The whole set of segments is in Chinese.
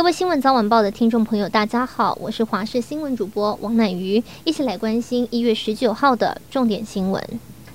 各位新闻早晚报的听众朋友，大家好，我是华视新闻主播王乃瑜，一起来关心一月十九号的重点新闻。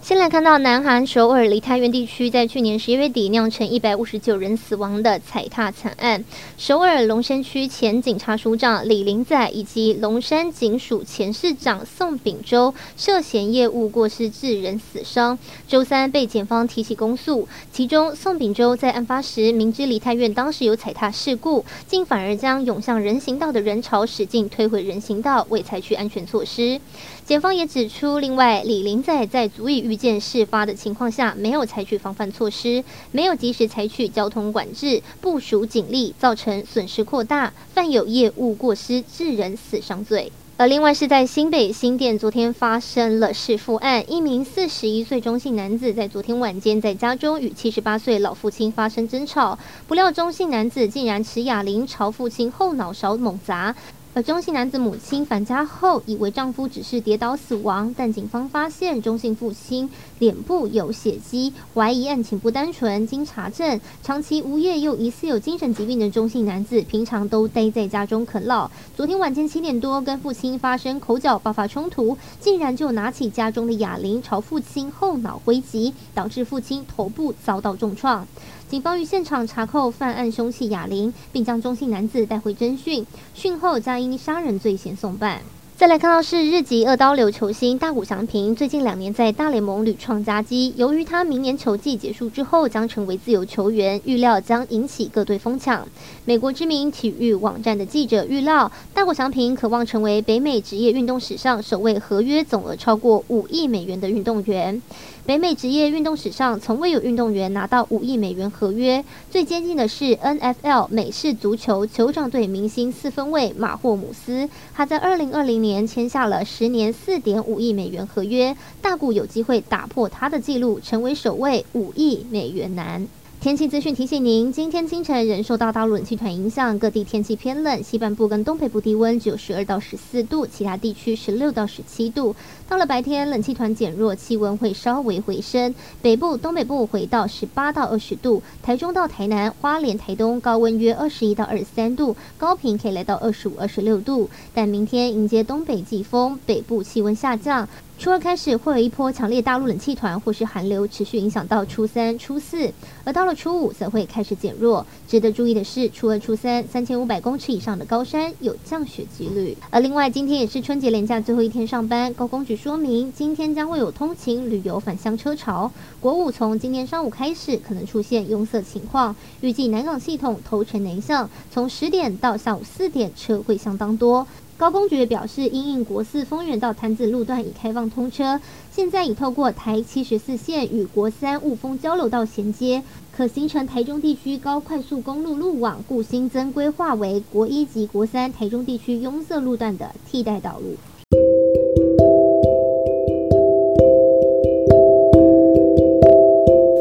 先来看到南韩首尔梨泰院地区在去年十一月底酿成一百五十九人死亡的踩踏惨案，首尔龙山区前警察署长李林宰以及龙山警署前市长宋炳洲涉嫌业务过失致人死伤，周三被检方提起公诉。其中宋炳洲在案发时明知梨泰院当时有踩踏事故，竟反而将涌向人行道的人潮使劲推回人行道，未采取安全措施。检方也指出，另外李林宰在足以预见事发的情况下，没有采取防范措施，没有及时采取交通管制、部署警力，造成损失扩大，犯有业务过失致人死伤罪。而另外是在新北新店，昨天发生了弑父案，一名四十一岁中姓男子在昨天晚间在家中与七十八岁老父亲发生争吵，不料中姓男子竟然持哑铃朝父亲后脑勺猛砸。而中姓男子母亲返家后，以为丈夫只是跌倒死亡，但警方发现中姓父亲脸部有血迹，怀疑案情不单纯。经查证，长期无业又疑似有精神疾病的中姓男子，平常都待在家中啃老。昨天晚间七点多，跟父亲发生口角，爆发冲突，竟然就拿起家中的哑铃朝父亲后脑挥击，导致父亲头部遭到重创。警方于现场查扣犯案凶器哑铃，并将中性男子带回侦讯，讯后将因杀人罪嫌送办。再来看到是日籍二刀流球星大谷翔平，最近两年在大联盟屡创佳绩。由于他明年球季结束之后将成为自由球员，预料将引起各队疯抢。美国知名体育网站的记者预料，大谷翔平渴望成为北美职业运动史上首位合约总额超过五亿美元的运动员。北美职业运动史上从未有运动员拿到五亿美元合约，最接近的是 NFL 美式足球酋长队明星四分卫马霍姆斯，他在二零二零年签下了十年四点五亿美元合约，大谷有机会打破他的纪录，成为首位五亿美元男。天气资讯提醒您，今天清晨仍受到大陆冷气团影响，各地天气偏冷，西半部跟东北部低温只有十二到十四度，其他地区十六到十七度。到了白天，冷气团减弱，气温会稍微回升，北部、东北部回到十八到二十度，台中到台南、花莲、台东高温约二十一到二十三度，高屏可以来到二十五、二十六度。但明天迎接东北季风，北部气温下降。初二开始会有一波强烈大陆冷气团或是寒流持续影响到初三、初四，而到了初五则会开始减弱。值得注意的是，初二、初三三千五百公尺以上的高山有降雪几率。而另外，今天也是春节连假最后一天上班，高公局说明，今天将会有通勤旅游返乡车潮。国五从今天上午开始可能出现拥塞情况，预计南港系统头城南向从十点到下午四点车会相当多。高公局表示，因应国四丰原到潭子路段已开放通车，现在已透过台七十四线与国三雾峰交流道衔接，可形成台中地区高快速公路路网，故新增规划为国一及国三台中地区拥塞路段的替代道路。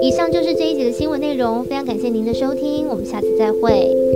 以上就是这一节的新闻内容，非常感谢您的收听，我们下次再会。